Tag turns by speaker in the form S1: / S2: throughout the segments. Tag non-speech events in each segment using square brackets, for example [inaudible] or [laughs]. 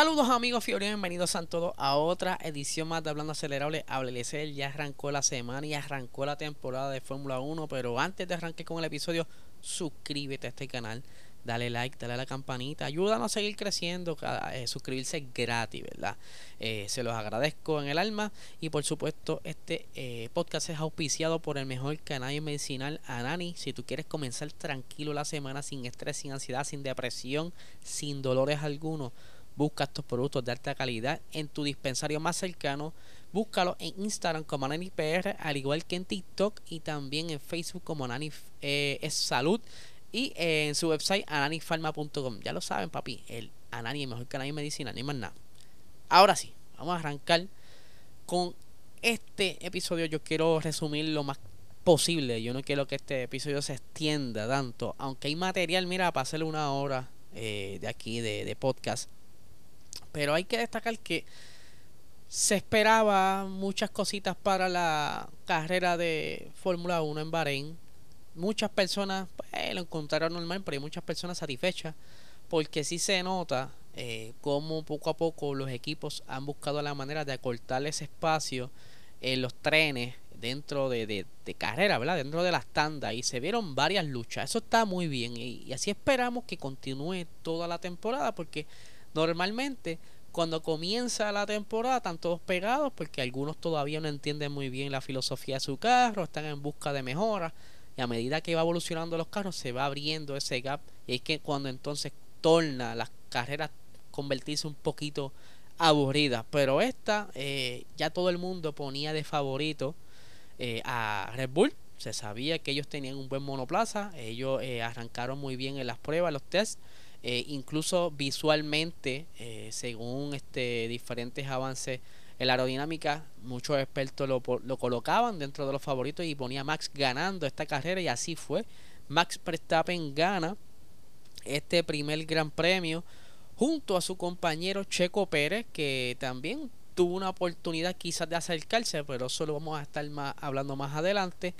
S1: Saludos amigos Fiori, bienvenidos a todos a otra edición más de Hablando Acelerable. Háblele ya arrancó la semana y arrancó la temporada de Fórmula 1, pero antes de arrancar con el episodio, suscríbete a este canal, dale like, dale a la campanita, ayúdanos a seguir creciendo, eh, suscribirse es gratis, ¿verdad? Eh, se los agradezco en el alma y por supuesto este eh, podcast es auspiciado por el mejor canal medicinal Anani. Si tú quieres comenzar tranquilo la semana sin estrés, sin ansiedad, sin depresión, sin dolores algunos Busca estos productos de alta calidad en tu dispensario más cercano. Búscalo en Instagram como NaniPR, al igual que en TikTok y también en Facebook como Nani eh, es Salud y en su website ananifarma.com. Ya lo saben, papi, el Anani, el mejor canal de medicina, ni más nada. Ahora sí, vamos a arrancar con este episodio. Yo quiero resumir lo más posible. Yo no quiero que este episodio se extienda tanto, aunque hay material, mira, para hacerle una hora eh, de aquí de podcast pero hay que destacar que se esperaba muchas cositas para la carrera de Fórmula 1 en Bahrein. Muchas personas pues, lo encontraron normal, pero hay muchas personas satisfechas porque sí se nota eh, cómo poco a poco los equipos han buscado la manera de acortar ese espacio en los trenes dentro de, de, carrera, ¿verdad? Dentro de las tandas y se vieron varias luchas. Eso está muy bien y así esperamos que continúe toda la temporada porque Normalmente, cuando comienza la temporada, están todos pegados porque algunos todavía no entienden muy bien la filosofía de su carro, están en busca de mejoras. Y a medida que va evolucionando los carros, se va abriendo ese gap. Y es que cuando entonces torna las carreras convertirse un poquito aburridas. Pero esta, eh, ya todo el mundo ponía de favorito eh, a Red Bull. Se sabía que ellos tenían un buen monoplaza. Ellos eh, arrancaron muy bien en las pruebas, los tests. Eh, incluso visualmente, eh, según este, diferentes avances en la aerodinámica, muchos expertos lo, lo, colocaban dentro de los favoritos y ponía Max ganando esta carrera y así fue. Max Verstappen gana este primer gran premio junto a su compañero Checo Pérez, que también tuvo una oportunidad quizás de acercarse, pero eso lo vamos a estar más, hablando más adelante.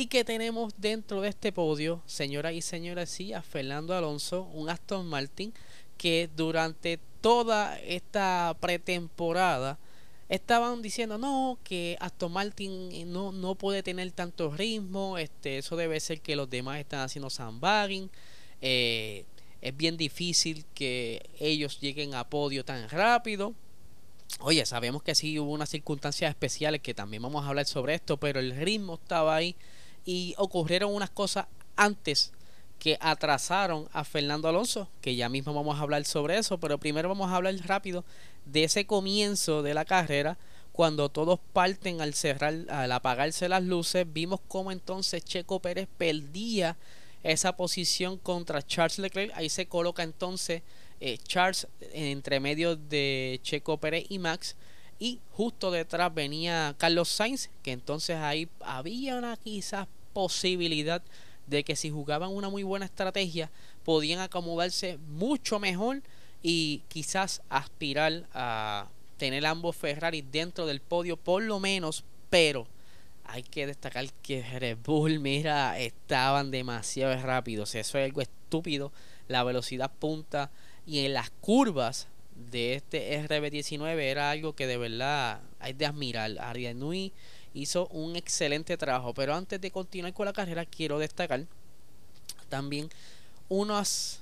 S1: Y que tenemos dentro de este podio, señoras y señores, sí, a Fernando Alonso, un Aston Martin que durante toda esta pretemporada estaban diciendo no que Aston Martin no, no puede tener tanto ritmo este eso debe ser que los demás están haciendo sandbagging eh, es bien difícil que ellos lleguen a podio tan rápido oye sabemos que sí hubo unas circunstancias especiales que también vamos a hablar sobre esto pero el ritmo estaba ahí y ocurrieron unas cosas antes que atrasaron a Fernando Alonso, que ya mismo vamos a hablar sobre eso, pero primero vamos a hablar rápido de ese comienzo de la carrera, cuando todos parten al cerrar, al apagarse las luces, vimos cómo entonces Checo Pérez perdía esa posición contra Charles Leclerc, ahí se coloca entonces eh, Charles entre medio de Checo Pérez y Max, y justo detrás venía Carlos Sainz, que entonces ahí había una quizás posibilidad de que si jugaban una muy buena estrategia podían acomodarse mucho mejor y quizás aspirar a tener ambos Ferrari dentro del podio por lo menos, pero hay que destacar que Red Bull, mira, estaban demasiado rápidos, eso es algo estúpido, la velocidad punta y en las curvas de este RB19 era algo que de verdad hay de admirar. Nui hizo un excelente trabajo, pero antes de continuar con la carrera quiero destacar también unas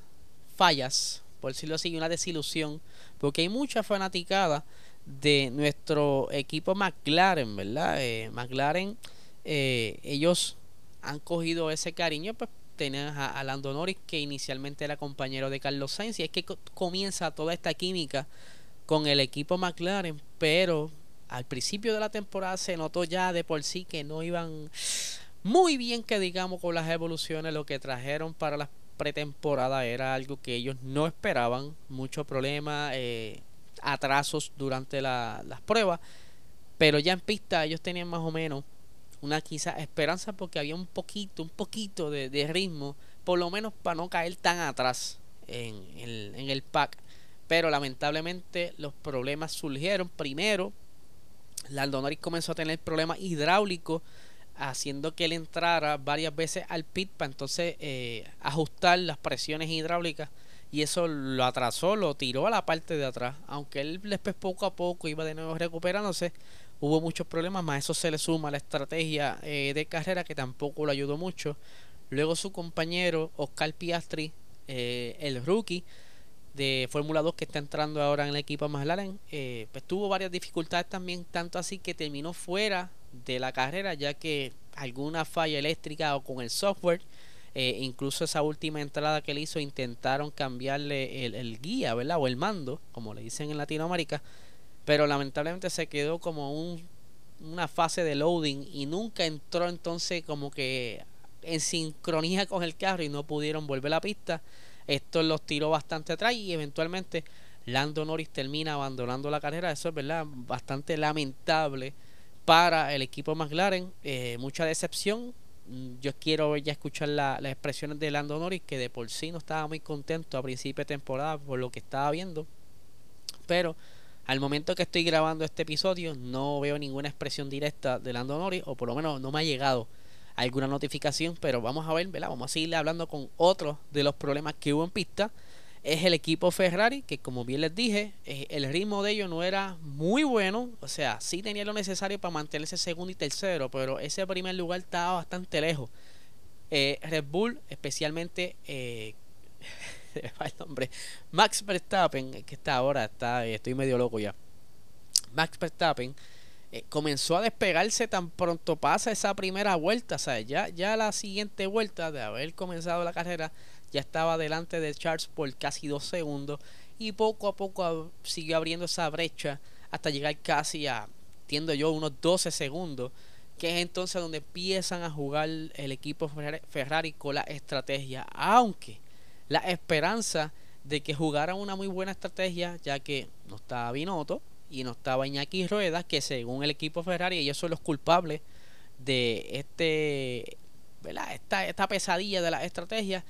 S1: fallas, por decirlo así, una desilusión, porque hay mucha fanaticada de nuestro equipo McLaren, ¿verdad? Eh, McLaren, eh, ellos han cogido ese cariño pues tenés a, Lando Norris, que inicialmente era compañero de Carlos Sainz, y es que comienza toda esta química con el equipo McLaren, pero al principio de la temporada se notó ya de por sí que no iban muy bien, que digamos, con las evoluciones, lo que trajeron para la pretemporada era algo que ellos no esperaban, mucho problema. Eh, atrasos durante las pruebas. Pero ya en pista ellos tenían más o menos una quizá esperanza porque había un poquito, un poquito de, ritmo, por lo menos para no caer tan atrás en el, en el pack. Pero lamentablemente los problemas surgieron. Primero, Lando Norris comenzó a tener problemas hidráulicos, haciendo que él entrara varias veces al pit para entonces eh, ajustar las presiones hidráulicas. Y eso lo atrasó, lo tiró a la parte de atrás. Aunque él después poco a poco iba de nuevo recuperándose, hubo muchos problemas, más eso se le suma la estrategia eh, de carrera que tampoco lo ayudó mucho. Luego su compañero Oscar Piastri, eh, el rookie de Fórmula 2 que está entrando ahora en el equipo McLaren, eh, pues tuvo varias dificultades también, tanto así que terminó fuera de la carrera ya que alguna falla eléctrica o con el software, incluso esa última entrada que él hizo intentaron cambiarle el, el guía, ¿verdad? O el mando, como le dicen en Latinoamérica pero lamentablemente se quedó como un, una fase de loading y nunca entró entonces como que en sincronía con el carro y no pudieron volver a la pista. Esto los tiró bastante atrás y eventualmente Lando Norris termina abandonando la carrera. Eso es verdad, bastante lamentable para el equipo McLaren. Eh, mucha decepción. Mm, yo quiero ya escuchar las expresiones de Lando Norris, que de por sí no estaba muy contento a principio de temporada por lo que estaba viendo. Pero al momento que estoy grabando este episodio, no veo ninguna expresión directa de Lando Norris, o por lo menos no me ha llegado alguna notificación, pero vamos a ver, ¿verdad? Vamos a seguir hablando con otro de los problemas que hubo en pista. Es el equipo Ferrari, que como bien les dije, eh, el ritmo de ellos no era muy bueno. O sea, sí tenía lo necesario para mantenerse segundo y tercero, pero ese primer lugar estaba bastante lejos. Eh, Red Bull, especialmente eh, [laughs] [laughs] el nombre. Max Verstappen, que está ahora, está, eh, estoy medio loco ya. Max Verstappen eh, comenzó a despegarse tan pronto pasa esa primera vuelta. O sea, ya, ya la siguiente vuelta de haber comenzado la carrera, ya estaba delante de Charles por casi dos segundos. Y poco a poco siguió abriendo esa brecha hasta llegar casi a, entiendo yo, unos 12 segundos. Que es entonces donde empiezan a jugar el equipo Ferrari con la estrategia. Aunque la esperanza de que jugaran una muy buena estrategia, ya que no estaba Binotto y no estaba Iñaki Rueda, que según el equipo Ferrari ellos son los culpables de este, Esta, esta pesadilla de la estrategia.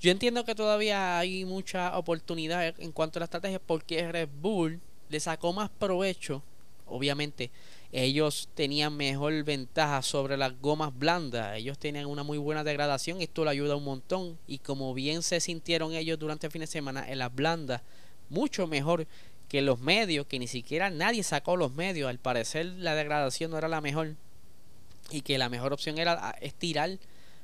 S1: Yo entiendo que todavía hay mucha oportunidad en cuanto a la estrategia porque Red Bull le sacó más provecho, obviamente, ellos tenían mejor ventaja sobre las gomas blandas. Ellos tenían una muy buena degradación. Esto le ayuda un montón. Y como bien se sintieron ellos durante el fin de semana en las blandas, mucho mejor que los medios, que ni siquiera nadie sacó los medios. Al parecer la degradación no era la mejor. Y que la mejor opción era estirar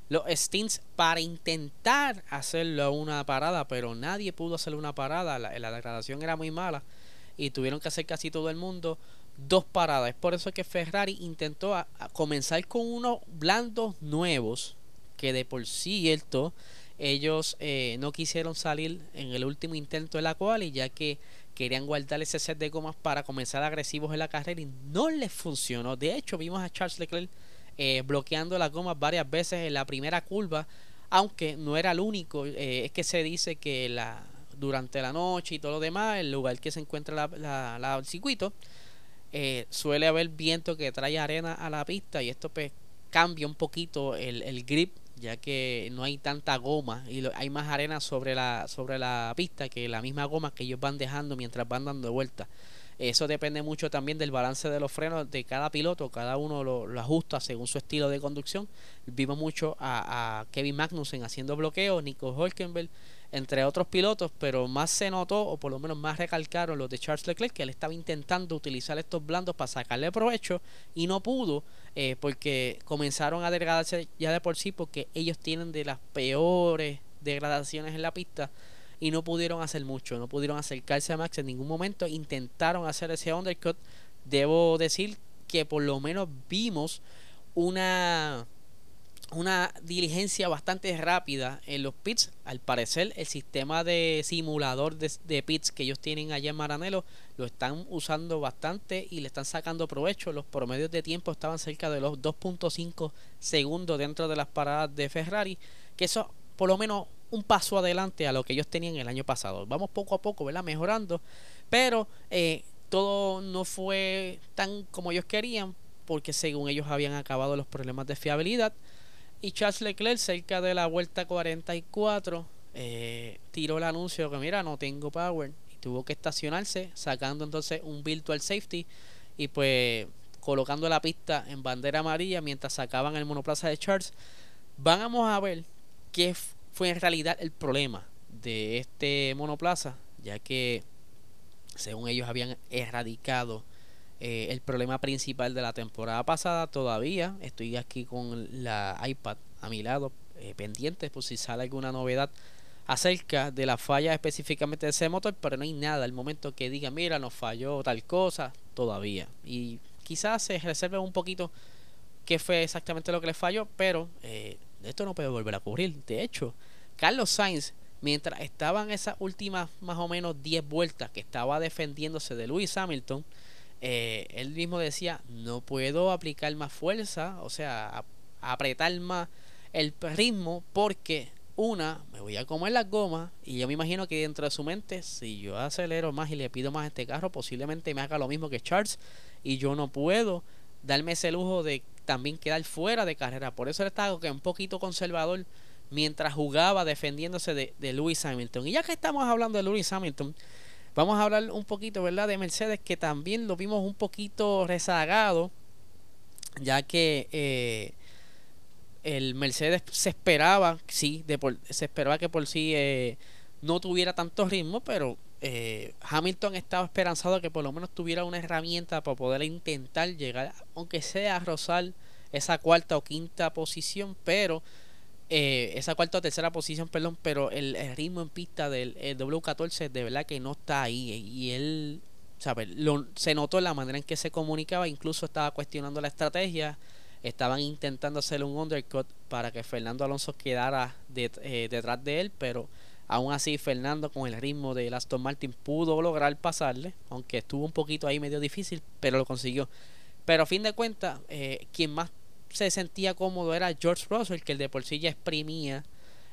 S1: los stints para intentar hacerlo una parada. Pero nadie pudo hacer una parada. La, la degradación era muy mala. Y tuvieron que hacer casi todo el mundo dos paradas. Es por eso que Ferrari intentó a, comenzar con unos blandos nuevos que de por cierto ellos eh, no quisieron salir en el último intento de la cual y ya que querían guardar ese set de gomas para comenzar agresivos en la carrera y no les funcionó. De hecho vimos a Charles Leclerc eh, bloqueando las gomas varias veces en la primera curva, aunque no era el único. Eh, es que se dice que la durante la noche y todo lo demás, el lugar que se encuentra la, el circuito, eh, suele haber viento que trae arena a la pista y esto pues cambia un poquito el, el grip ya que no hay tanta goma y hay más arena sobre la sobre la pista que la misma goma que ellos van dejando mientras van dando vueltas. Eso depende mucho también del balance de los frenos de cada piloto cada uno lo, lo ajusta según su estilo de conducción. Vimos mucho a, a Kevin Magnussen haciendo bloqueo Nico Hulkenberg entre otros pilotos, pero más se notó, o por lo menos más recalcaron los de Charles Leclerc, que él estaba intentando utilizar estos blandos para sacarle provecho y no pudo, eh, porque comenzaron a degradarse ya de por sí, porque ellos tienen de las peores degradaciones en la pista y no pudieron hacer mucho, no pudieron acercarse a Max en ningún momento, intentaron hacer ese undercut. Debo decir que por lo menos vimos una una diligencia bastante rápida en los pits. Al parecer, el sistema de simulador de, pits que ellos tienen allá en Maranelo lo están usando bastante y le están sacando provecho. Los promedios de tiempo estaban cerca de los 2.5 segundos dentro de las paradas de Ferrari, que eso por lo menos un paso adelante a lo que ellos tenían el año pasado. Vamos poco a poco, ¿verdad? Mejorando, pero eh, todo no fue tan como ellos querían, porque según ellos habían acabado los problemas de fiabilidad. Y Charles Leclerc, cerca de la vuelta 44, eh, tiró el anuncio que mira, no tengo power. Y tuvo que estacionarse, sacando entonces un virtual safety y pues colocando la pista en bandera amarilla mientras sacaban el monoplaza de Charles. Vamos a ver qué fue en realidad el problema de este monoplaza, ya que según ellos habían erradicado eh, el problema principal de la temporada pasada. Todavía estoy aquí con la iPad a mi lado, eh, pendiente por si sale alguna novedad acerca de la falla específicamente de ese motor, pero no hay nada al momento que diga, mira, nos falló tal cosa, todavía. Y quizás se reserve un poquito qué fue exactamente lo que le falló, pero eh, esto no puede volver a ocurrir. De hecho, Carlos Sainz mientras estaban esas últimas más o menos 10 vueltas que estaba defendiéndose de Lewis Hamilton, eh, él mismo decía, no puedo aplicar más fuerza, o sea, apretar más el ritmo porque una, me voy a comer las gomas y yo me imagino que dentro de su mente, si yo acelero más y le pido más a este carro, posiblemente me haga lo mismo que Charles y yo no puedo darme ese lujo de también quedar fuera de carrera. Por eso él está un poquito conservador mientras jugaba defendiéndose de, de Lewis Hamilton. Y ya que estamos hablando de Lewis Hamilton, vamos a hablar un poquito, ¿verdad?, de Mercedes, que también lo vimos un poquito rezagado, ya que eh, el Mercedes se esperaba, sí, de se esperaba que por sí eh, no tuviera tanto ritmo, pero eh, Hamilton estaba esperanzado que por lo menos tuviera una herramienta para poder intentar llegar, aunque sea a rozar esa cuarta o quinta posición, pero eh, esa cuarta o tercera posición, perdón, pero el, ritmo en pista del W14 de verdad que no está ahí. Y él, ¿sabes? Se notó la manera en que se comunicaba, incluso estaba cuestionando la estrategia. Estaban intentando hacer un undercut para que Fernando Alonso quedara eh, detrás de él, pero aún así Fernando con el ritmo de Aston Martin pudo lograr pasarle, aunque estuvo un poquito ahí medio difícil, pero lo consiguió. Pero a fin de cuentas, eh, quien más se sentía cómodo era George Russell, que el de por sí ya exprimía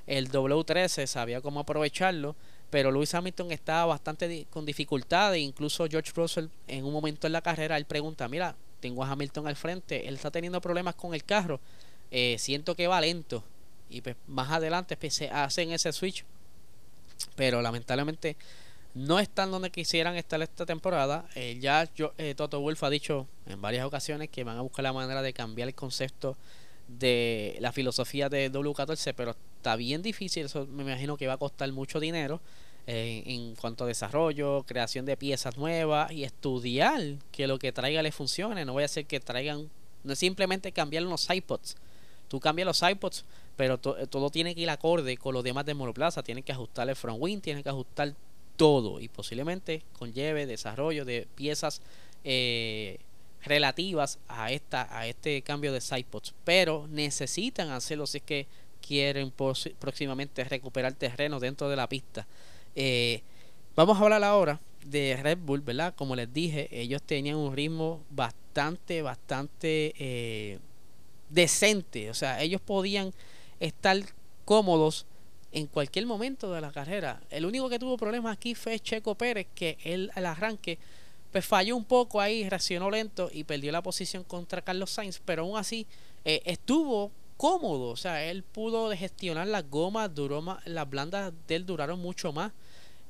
S1: el W13, sabía cómo aprovecharlo, pero Lewis Hamilton estaba bastante con dificultades, incluso George Russell en un momento en la carrera, él pregunta, mira, tengo a Hamilton al frente, él está teniendo problemas con el carro, eh, siento que va lento, y pues más adelante pues, se hacen ese switch, pero lamentablemente no están donde quisieran estar esta temporada. Eh, ya yo, eh, Toto Wolf ha dicho en varias ocasiones que van a buscar la manera de cambiar el concepto de la filosofía de W14, pero está bien difícil. Eso me imagino que va a costar mucho dinero eh, en cuanto a desarrollo, creación de piezas nuevas y estudiar que lo que traiga le funcione. No voy a hacer que traigan, no es simplemente cambiar unos iPods. Tú cambias los iPods, pero todo tiene que ir acorde con los demás de monoplaza. Tienes que ajustar el front wing, tienes que ajustar todo y posiblemente conlleve desarrollo de piezas eh, relativas a esta a este cambio de sidepods pero necesitan hacerlo si es que quieren próximamente recuperar terreno dentro de la pista. Eh, vamos a hablar ahora de Red Bull verdad como les dije ellos tenían un ritmo bastante bastante eh, decente o sea ellos podían estar cómodos en cualquier momento de la carrera. El único que tuvo problemas aquí fue Checo Pérez, que él al arranque pues falló un poco ahí, reaccionó lento y perdió la posición contra Carlos Sainz, pero aún así eh, estuvo cómodo, o sea, él pudo gestionar las gomas, duró más, las blandas de él duraron mucho más.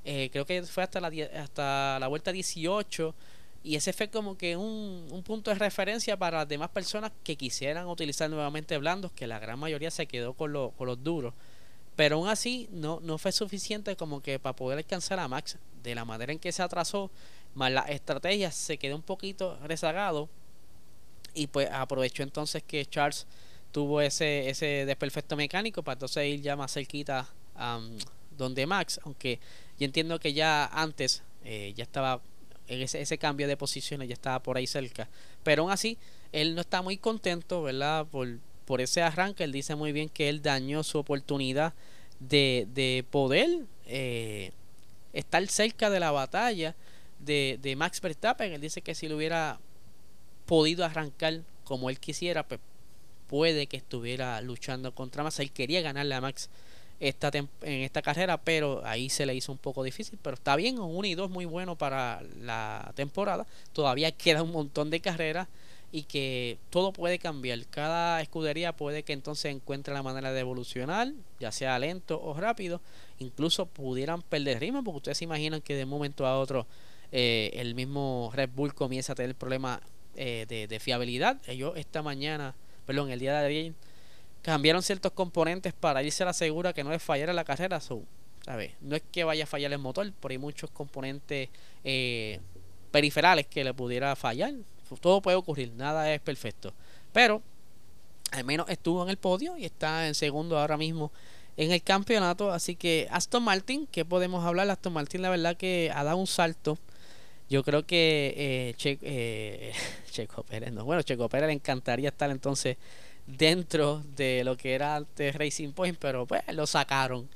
S1: Eh, creo que fue hasta la, hasta la vuelta 18 y ese fue como que un, un, punto de referencia para las demás personas que quisieran utilizar nuevamente blandos, que la gran mayoría se quedó con, con los duros. Pero aún así no, no fue suficiente como que para poder alcanzar a Max. De la manera en que se atrasó, más la estrategia se quedó un poquito rezagado. Y pues aprovechó entonces que Charles tuvo ese, ese desperfecto mecánico para entonces ir ya más cerquita a donde Max, aunque yo entiendo que ya antes eh, ya estaba en ese, ese cambio de posiciones, ya estaba por ahí cerca, pero aún así él no está muy contento, ¿verdad? Por, por ese arranque. Él dice muy bien que él dañó su oportunidad de, de poder eh, estar cerca de la batalla de, de, Max Verstappen. Él dice que si lo hubiera podido arrancar como él quisiera, pues puede que estuviera luchando contra Max. Él quería ganarle a Max esta en esta carrera, pero ahí se le hizo un poco difícil, pero está bien, un 1 y 2 muy bueno para la temporada. Todavía queda un montón de carreras y que todo puede cambiar. Cada escudería puede que entonces encuentre la manera de evolucionar, ya sea lento o rápido. Incluso pudieran perder ritmo, porque ustedes se imaginan que de un momento a otro eh, el mismo Red Bull comienza a tener problemas eh, de, fiabilidad. Ellos esta mañana, perdón, el día de ayer, cambiaron ciertos componentes para irse a la segura que no les fallara la carrera. So, No es que vaya a fallar el motor, pero hay muchos componentes eh, periferales que le pudiera fallar todo puede ocurrir, nada es perfecto. Pero al menos estuvo en el podio y está en segundo ahora mismo en el campeonato. Así que Aston Martin, ¿qué podemos hablar? Aston Martin, la verdad que ha dado un salto. Yo creo que eh, eh [laughs] Checo Pérez, no, bueno, Checo Pérez le encantaría estar entonces dentro de lo que era antes Racing Point, pero pues lo sacaron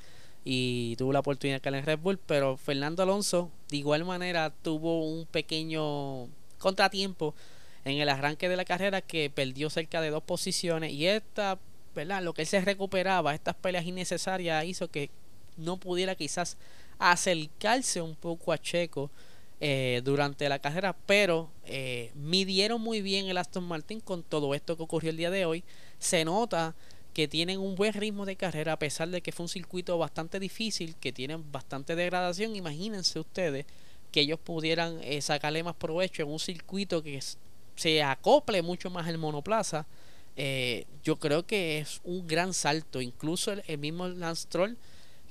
S1: y tuvo la oportunidad caer en Red Bull. Pero Fernando Alonso, de igual manera, tuvo un pequeño contratiempo en el arranque de la carrera que perdió cerca de dos posiciones y esta, ¿verdad? Lo que él se recuperaba, estas peleas innecesarias hizo que no pudiera quizás acercarse un poco a Checo eh, durante la carrera, pero eh, midieron muy bien el Aston Martin con todo esto que ocurrió el día de hoy. Se nota que tienen un buen ritmo de carrera a pesar de que fue un circuito bastante difícil, que tienen bastante degradación. Imagínense ustedes que ellos pudieran eh, sacarle más provecho en un circuito que se acople mucho más el monoplaza. Eh, yo creo que es un gran salto. Incluso el, mismo Lance Troll,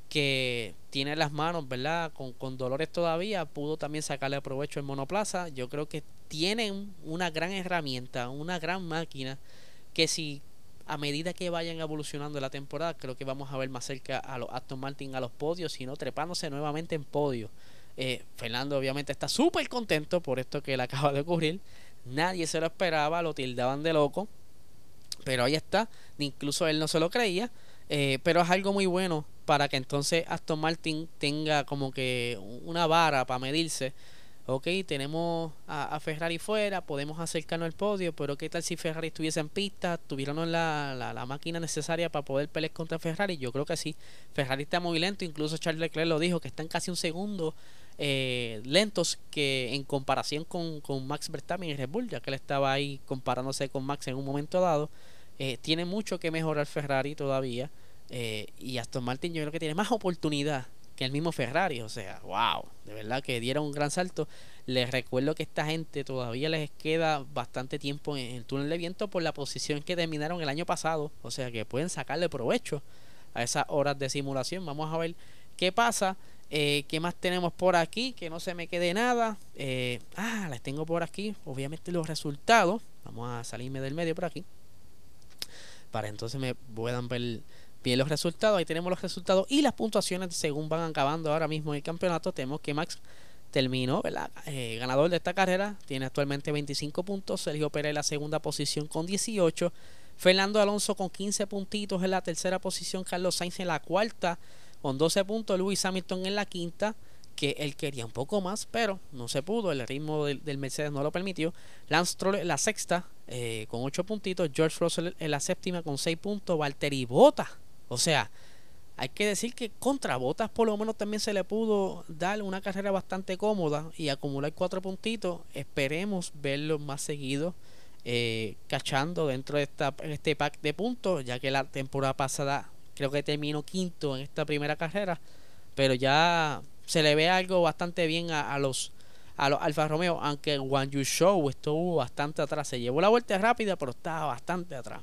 S1: que tiene las manos, ¿verdad? Con, con, dolores todavía, pudo también sacarle provecho el monoplaza. Yo creo que tienen una gran herramienta, una gran máquina, que si a medida que vayan evolucionando la temporada, creo que vamos a ver más cerca a los Aston Martin a los podios, sino trepándose nuevamente en podio. Eh, Fernando obviamente está súper contento por esto que le acaba de ocurrir. Nadie se lo esperaba, lo tildaban de loco. Pero ahí está, incluso él no se lo creía. Eh, pero es algo muy bueno para que entonces Aston Martin tenga como que una vara para medirse. Ok, tenemos a, Ferrari fuera, podemos acercarnos al podio, pero ¿qué tal si Ferrari estuviese en pista, tuviéramos la, la, la, máquina necesaria para poder pelear contra Ferrari? Yo creo que sí. Ferrari está muy lento, incluso Charles Leclerc lo dijo, que están casi un segundo eh, lentos que en comparación con, Max Verstappen y Red Bull, ya que él estaba ahí comparándose con Max en un momento dado. Eh, tiene mucho que mejorar Ferrari todavía. Eh, y Aston Martin yo creo que tiene más oportunidad que el mismo Ferrari. O sea, wow, de verdad que dieron un gran salto. Les recuerdo que esta gente todavía les queda bastante tiempo en el túnel de viento por la posición que terminaron el año pasado. O sea que pueden sacarle provecho a esas horas de simulación. Vamos a ver qué pasa. Eh, ¿Qué más tenemos por aquí? Que no se me quede nada. Eh, ah, les tengo por aquí. Obviamente los resultados. Vamos a salirme del medio por aquí. Para entonces me puedan ver bien los resultados. Ahí tenemos los resultados y las puntuaciones según van acabando ahora mismo el campeonato. Tenemos que Max terminó, ¿verdad? Eh, ganador de esta carrera. Tiene actualmente 25 puntos. Sergio Pérez en la segunda posición con 18. Fernando Alonso con 15 puntitos en la tercera posición. Carlos Sainz en la cuarta con 12 puntos. Lewis Hamilton en la quinta, que él quería un poco más, pero no se pudo. El ritmo del, Mercedes no lo permitió. Lance Stroll en la sexta, eh, con 8 puntitos. George Russell en la séptima, con 6 puntos. Valtteri Bota. O sea, hay que decir que contra Botas por lo menos también se le pudo dar una carrera bastante cómoda y acumular 4 puntitos. Esperemos verlo más seguido. Eh, cachando dentro de esta, este pack de puntos, ya que la temporada pasada Creo que terminó quinto en esta primera carrera. Pero ya se le ve algo bastante bien a, los a los Alfa Romeo, aunque One You Show estuvo bastante atrás. Se llevó la vuelta rápida, pero estaba bastante atrás.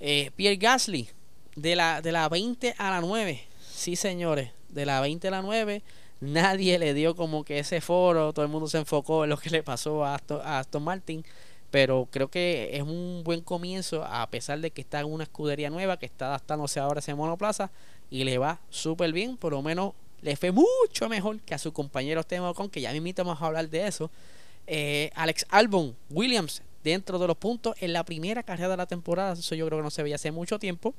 S1: Eh, Pierre Gasly, de la, de la 20 a la 9. Sí, señores, de la 20 a la 9. Nadie le dio como que ese foro. Todo el mundo se enfocó en lo que le pasó a a Aston Martin pero creo que es un buen comienzo a pesar de que está en una escudería nueva que está adaptándose ahora a ese monoplaza y le va súper bien, por lo menos le fue mucho mejor que a su compañero Esteban Ocon, que ya mismito vamos a hablar de eso. Eh, Alex Albon, Williams, dentro de los puntos en la primera carrera de la temporada, eso yo creo que no se veía hace mucho tiempo.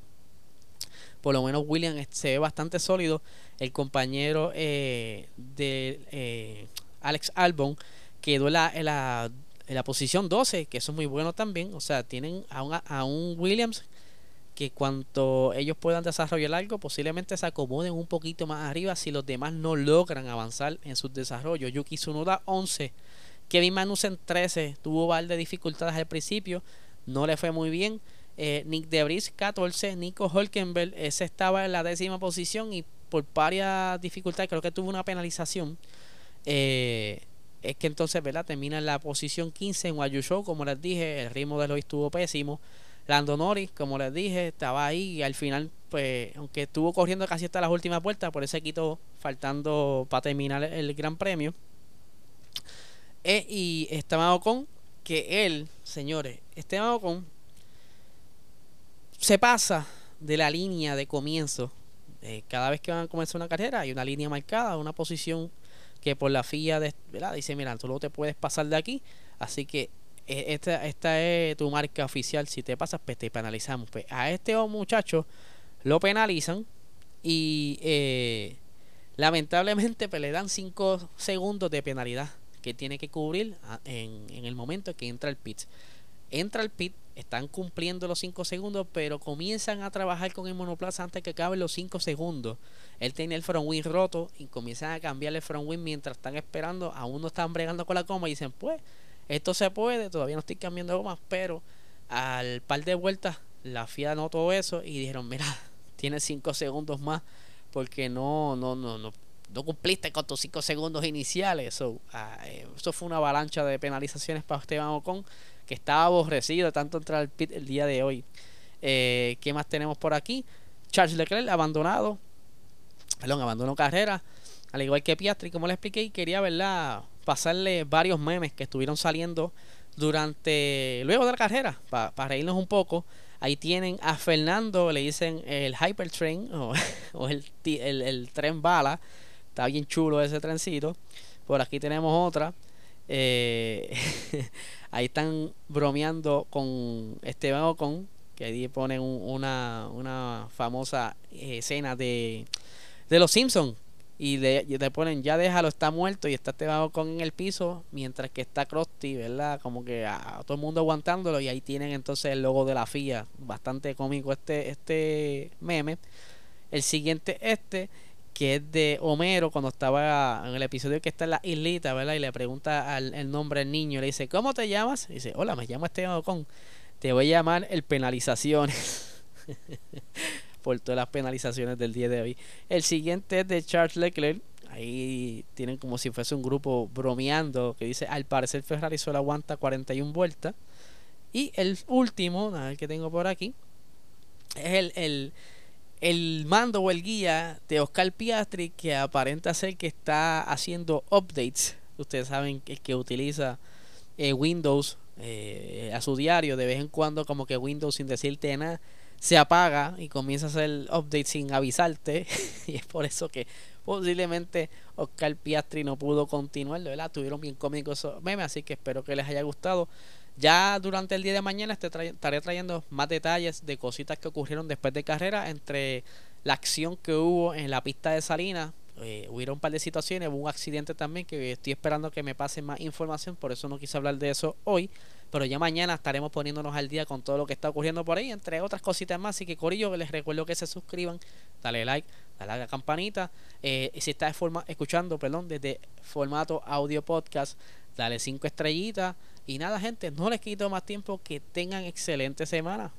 S1: Por lo menos Williams se ve bastante sólido. El compañero eh, de eh, Alex Albon quedó en la, en la posición 12, que eso es muy bueno también. O sea, tienen a un, a un Williams que cuanto ellos puedan desarrollar algo, posiblemente se acomoden un poquito más arriba si los demás no logran avanzar en su desarrollo. Yuki Tsunoda 11, Kevin Magnussen 13, tuvo varias de dificultades al principio, no le fue muy bien. Eh, Nick Debris 14, Nico Holkenberg, ese estaba en la décima posición y por varias dificultades creo que tuvo una penalización. Eh, es que entonces, ¿verdad? Termina en la posición 15 en Wayusho, como les dije, el ritmo de lo estuvo pésimo. Lando Norris, como les dije, estaba ahí y al final, pues, aunque estuvo corriendo casi hasta las últimas vueltas, por eso quitó faltando para terminar el Gran Premio. Eh, y Esteban Ocon, que él, señores, Esteban Ocon se pasa de la línea de comienzo. Eh, cada vez que van a comenzar una carrera hay una línea marcada, una posición que por la FIA de, ¿verdad? dice, mira, tú no te puedes pasar de aquí, así que e, esta, esta es tu marca oficial. Si te pasas, pues te penalizamos. Pues a este muchacho lo penalizan y eh, lamentablemente pues, le dan 5 segundos de penalidad que tiene que cubrir en, en el momento que entra el pit. Entra el pit, están cumpliendo los 5 segundos, pero comienzan a trabajar con el monoplaza antes que acaben los 5 segundos. Él tiene el front wing roto y comienzan a cambiarle el front wing mientras están esperando. Aún no están bregando con la coma y dicen, pues, esto se puede, todavía no estoy cambiando gomas, pero al par de vueltas la FIA notó eso y dijeron, mira, [laughs] tienes 5 segundos más porque no, no, no, no, no cumpliste con tus 5 segundos iniciales. So, eh, eso fue una avalancha de penalizaciones para Esteban Ocon, que estaba aborrecido tanto entrar al pit el día de hoy. Eh, ¿Qué más tenemos por aquí? Charles Leclerc abandonado, perdón, abandonó carrera, al igual que Piastri, como le expliqué, quería verla pasarle varios memes que estuvieron saliendo durante luego de la carrera para reírnos un poco. Ahí tienen a Fernando le dicen el hypertrain o, [laughs] o el, el, tren bala. Está bien chulo ese trencito. Por aquí tenemos otra eh, [laughs] ahí están bromeando con Esteban Ocon que ahí ponen una, una famosa escena de de los Simpsons y le, ponen ya déjalo, está muerto y está Esteban con en el piso mientras que está Krusty, ¿verdad? Como que a, todo el mundo aguantándolo y ahí tienen entonces el logo de la FIA, bastante cómico este este meme. El siguiente este que es de Homero cuando estaba en el episodio que está en la islita, ¿verdad? Y le pregunta al, el nombre del niño, le dice, ¿cómo te llamas? Y dice, hola, me llamo Esteban Ocon, te voy a llamar el penalizaciones. [laughs] por todas las penalizaciones del día de hoy. El siguiente es de Charles Leclerc. Ahí tienen como si fuese un grupo bromeando que dice, al parecer Ferrari solo aguanta 41 vueltas. Y el último, a ver que tengo por aquí, es el, el, el mando o el guía de Oscar Piastri que aparenta ser que está haciendo updates. Ustedes saben que, que utiliza eh, Windows eh, a su diario de vez en cuando como que Windows sin decirte nada se apaga y comienza a hacer update sin avisarte. [laughs] y es por eso que posiblemente Oscar Piastri no pudo continuar, ¿verdad? Tuvieron bien cómicos esos memes, así que espero que les haya gustado. Ya durante el día de mañana estaré trayendo más detalles de cositas que ocurrieron después de carrera entre la acción que hubo en la pista de Salinas. Eh, hubieron un par de situaciones, hubo un accidente también que estoy esperando que me pasen más información, por eso no quise hablar de eso hoy. Pero ya mañana estaremos poniéndonos al día con todo lo que está ocurriendo por ahí, entre otras cositas más. Así que, Corillo, les recuerdo que se suscriban, dale like, dale a la campanita. Eh, si estás escuchando, perdón, desde formato audio podcast, dale cinco estrellitas. Y nada, gente, no les quito más tiempo. Que tengan excelente semana.